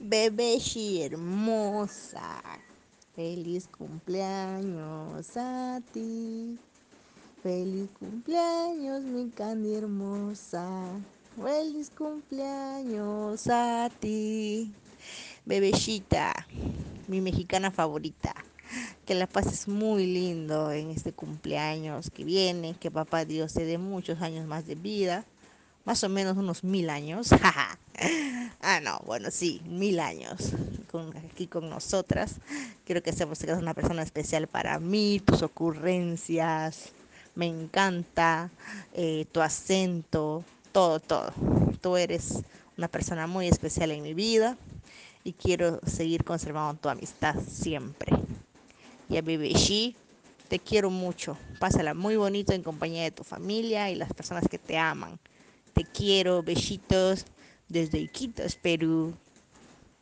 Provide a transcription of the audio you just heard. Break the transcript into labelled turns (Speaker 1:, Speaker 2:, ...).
Speaker 1: Bebeshi hermosa, feliz cumpleaños a ti. Feliz cumpleaños, mi Candy hermosa. Feliz cumpleaños a ti. Bebecita, mi mexicana favorita. Que la pases muy lindo en este cumpleaños que viene. Que papá Dios te dé muchos años más de vida. Más o menos unos mil años. Ah, no, bueno, sí, mil años aquí con nosotras. Quiero que sepas que una persona especial para mí, tus ocurrencias, me encanta eh, tu acento, todo, todo. Tú eres una persona muy especial en mi vida y quiero seguir conservando tu amistad siempre. Y a Bibishi, te quiero mucho. Pásala muy bonito en compañía de tu familia y las personas que te aman. Te quiero, besitos desde Iquitos, Perú.